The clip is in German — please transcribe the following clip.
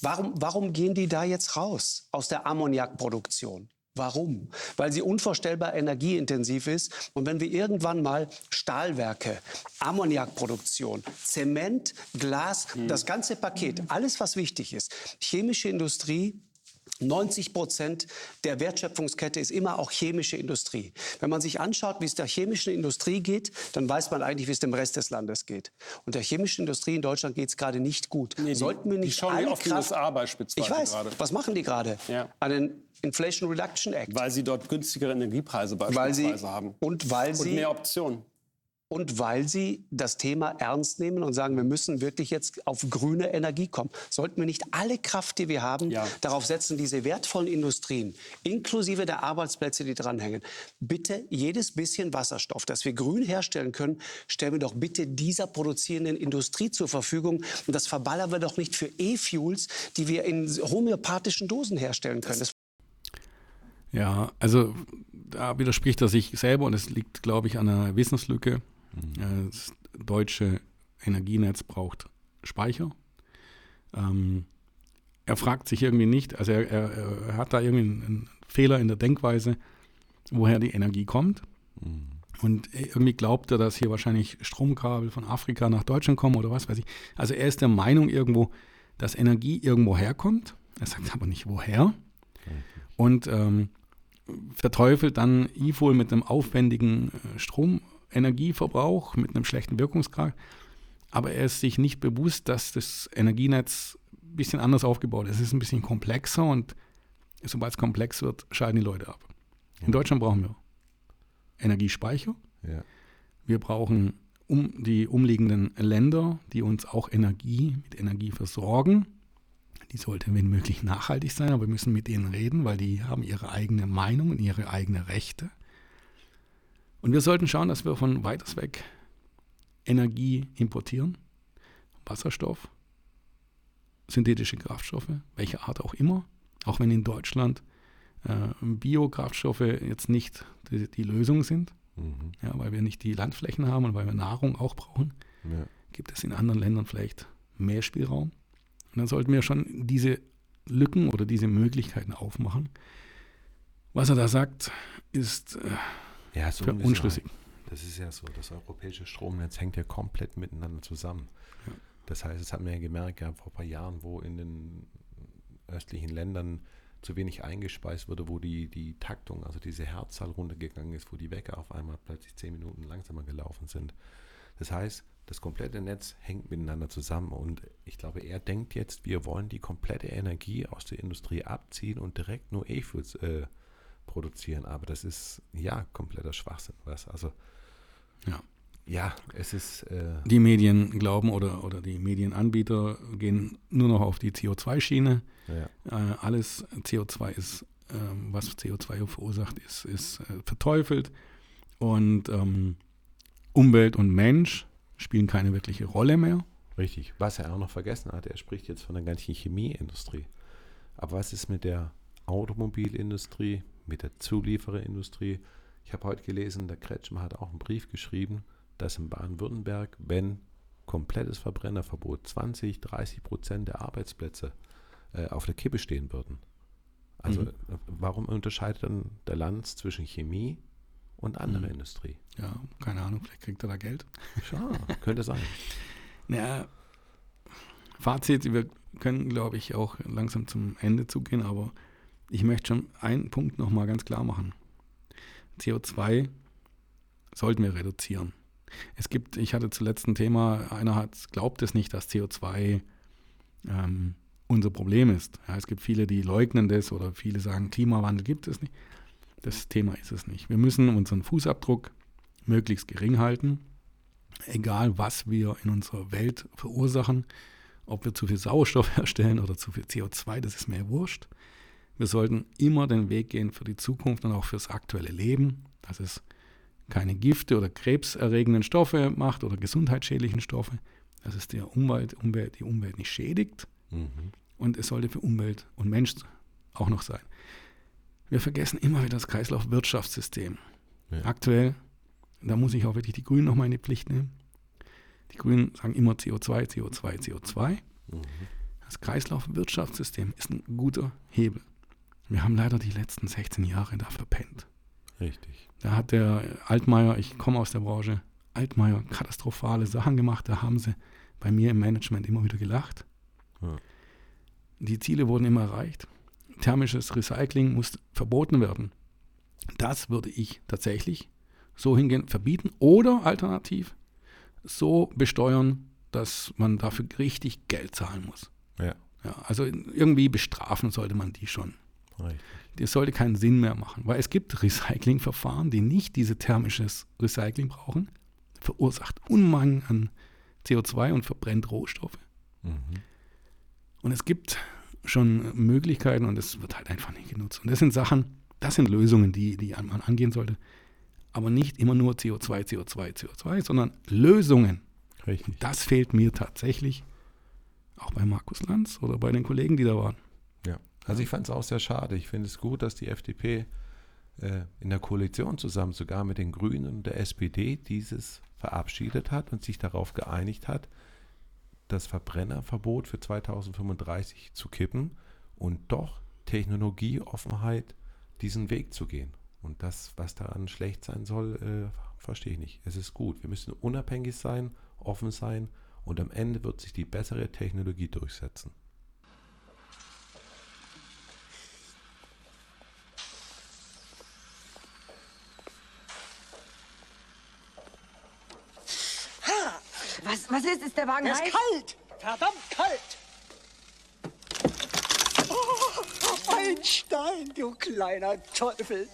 Warum, warum gehen die da jetzt raus aus der Ammoniakproduktion? Warum? Weil sie unvorstellbar energieintensiv ist. Und wenn wir irgendwann mal Stahlwerke, Ammoniakproduktion, Zement, Glas, mhm. das ganze Paket, alles, was wichtig ist, chemische Industrie, 90 Prozent der Wertschöpfungskette ist immer auch chemische Industrie. Wenn man sich anschaut, wie es der chemischen Industrie geht, dann weiß man eigentlich, wie es dem Rest des Landes geht. Und der chemischen Industrie in Deutschland geht es gerade nicht gut. Nee, Sollten wir nicht die schauen alle auf Kraft, die USA beispielsweise Ich weiß. Gerade. Was machen die gerade? Ja. Einen Inflation Reduction Act. Weil sie dort günstigere Energiepreise beispielsweise sie, haben. Und weil sie und mehr Optionen und weil sie das Thema ernst nehmen und sagen, wir müssen wirklich jetzt auf grüne Energie kommen. Sollten wir nicht alle Kraft, die wir haben, ja. darauf setzen, diese wertvollen Industrien, inklusive der Arbeitsplätze, die dranhängen, bitte jedes bisschen Wasserstoff, das wir grün herstellen können, stellen wir doch bitte dieser produzierenden Industrie zur Verfügung. Und das verballern wir doch nicht für E-Fuels, die wir in homöopathischen Dosen herstellen können. Das ja, also da widerspricht er sich selber und es liegt, glaube ich, an einer Wissenslücke. Mhm. Das deutsche Energienetz braucht Speicher. Ähm, er fragt sich irgendwie nicht, also er, er, er, hat da irgendwie einen Fehler in der Denkweise, woher die Energie kommt. Mhm. Und irgendwie glaubt er, dass hier wahrscheinlich Stromkabel von Afrika nach Deutschland kommen oder was weiß ich. Also er ist der Meinung irgendwo, dass Energie irgendwo herkommt. Er sagt aber nicht woher. Mhm. Und ähm, verteufelt dann IFOL mit einem aufwendigen äh, Strom Energieverbrauch mit einem schlechten Wirkungsgrad. Aber er ist sich nicht bewusst, dass das Energienetz ein bisschen anders aufgebaut ist. Es ist ein bisschen komplexer und sobald es komplex wird, scheiden die Leute ab. In Deutschland brauchen wir Energiespeicher. Ja. Wir brauchen um die umliegenden Länder, die uns auch Energie mit Energie versorgen. Die sollte, wenn möglich, nachhaltig sein, aber wir müssen mit denen reden, weil die haben ihre eigene Meinung und ihre eigenen Rechte. Und wir sollten schauen, dass wir von weiters weg Energie importieren, Wasserstoff, synthetische Kraftstoffe, welche Art auch immer, auch wenn in Deutschland äh, Biokraftstoffe jetzt nicht die, die Lösung sind, mhm. ja, weil wir nicht die Landflächen haben und weil wir Nahrung auch brauchen, ja. gibt es in anderen Ländern vielleicht mehr Spielraum. Und dann sollten wir schon diese Lücken oder diese Möglichkeiten aufmachen. Was er da sagt, ist äh, ja, so unschlüssig. Das ist ja so, das europäische Stromnetz hängt ja komplett miteinander zusammen. Ja. Das heißt, das haben wir ja gemerkt, ja, vor ein paar Jahren, wo in den östlichen Ländern zu wenig eingespeist wurde, wo die, die Taktung, also diese Herzzahl runtergegangen ist, wo die Wecker auf einmal plötzlich zehn Minuten langsamer gelaufen sind. Das heißt, das komplette Netz hängt miteinander zusammen und ich glaube, er denkt jetzt, wir wollen die komplette Energie aus der Industrie abziehen und direkt nur E-Fuels äh, produzieren. Aber das ist ja kompletter Schwachsinn. Was? Also ja. Ja, es ist. Äh die Medien glauben oder, oder die Medienanbieter gehen nur noch auf die CO2-Schiene. Ja. Äh, alles CO2 ist, äh, was CO2 verursacht, ist, ist äh, verteufelt. Und ähm, Umwelt und Mensch spielen keine wirkliche Rolle mehr. Richtig. Was er auch noch vergessen hat, er spricht jetzt von der ganzen Chemieindustrie. Aber was ist mit der Automobilindustrie, mit der Zuliefererindustrie. Ich habe heute gelesen, der Kretschmer hat auch einen Brief geschrieben, dass in Baden-Württemberg, wenn komplettes Verbrennerverbot 20, 30 Prozent der Arbeitsplätze äh, auf der Kippe stehen würden. Also mhm. warum unterscheidet dann der Lanz zwischen Chemie und anderer mhm. Industrie? Ja, keine Ahnung, vielleicht kriegt er da Geld. Ja, könnte sein. Naja, Fazit, wir können, glaube ich, auch langsam zum Ende zugehen, aber ich möchte schon einen Punkt nochmal ganz klar machen. CO2 sollten wir reduzieren. Es gibt, ich hatte zuletzt ein Thema, einer hat, glaubt es nicht, dass CO2 ähm, unser Problem ist. Ja, es gibt viele, die leugnen das oder viele sagen, Klimawandel gibt es nicht. Das Thema ist es nicht. Wir müssen unseren Fußabdruck möglichst gering halten, egal was wir in unserer Welt verursachen. Ob wir zu viel Sauerstoff herstellen oder zu viel CO2, das ist mir wurscht. Wir sollten immer den Weg gehen für die Zukunft und auch fürs aktuelle Leben, dass es keine Gifte oder krebserregenden Stoffe macht oder gesundheitsschädlichen Stoffe, dass es der Umwelt, Umwelt, die Umwelt nicht schädigt mhm. und es sollte für Umwelt und Mensch auch noch sein. Wir vergessen immer wieder das Kreislaufwirtschaftssystem. Ja. Aktuell, da muss ich auch wirklich die Grünen nochmal in die Pflicht nehmen. Die Grünen sagen immer CO2, CO2, CO2. Mhm. Das Kreislaufwirtschaftssystem ist ein guter Hebel. Wir haben leider die letzten 16 Jahre da verpennt. Richtig. Da hat der Altmaier, ich komme aus der Branche, Altmaier katastrophale Sachen gemacht. Da haben sie bei mir im Management immer wieder gelacht. Ja. Die Ziele wurden immer erreicht. Thermisches Recycling muss verboten werden. Das würde ich tatsächlich so hingehen, verbieten oder alternativ so besteuern, dass man dafür richtig Geld zahlen muss. Ja. ja also irgendwie bestrafen sollte man die schon. Richtig. Das sollte keinen Sinn mehr machen, weil es gibt Recyclingverfahren, die nicht dieses thermisches Recycling brauchen, verursacht Unmengen an CO2 und verbrennt Rohstoffe. Mhm. Und es gibt schon Möglichkeiten und es wird halt einfach nicht genutzt. Und das sind Sachen, das sind Lösungen, die, die man angehen sollte. Aber nicht immer nur CO2, CO2, CO2, sondern Lösungen. Richtig. Das fehlt mir tatsächlich auch bei Markus Lanz oder bei den Kollegen, die da waren. Also ich fand es auch sehr schade. Ich finde es gut, dass die FDP äh, in der Koalition zusammen sogar mit den Grünen und der SPD dieses verabschiedet hat und sich darauf geeinigt hat, das Verbrennerverbot für 2035 zu kippen und doch Technologieoffenheit diesen Weg zu gehen. Und das, was daran schlecht sein soll, äh, verstehe ich nicht. Es ist gut. Wir müssen unabhängig sein, offen sein und am Ende wird sich die bessere Technologie durchsetzen. Was, was ist? Ist der Wagen Er heiß? ist kalt! Verdammt kalt! Oh, ein Stein, du kleiner Teufel!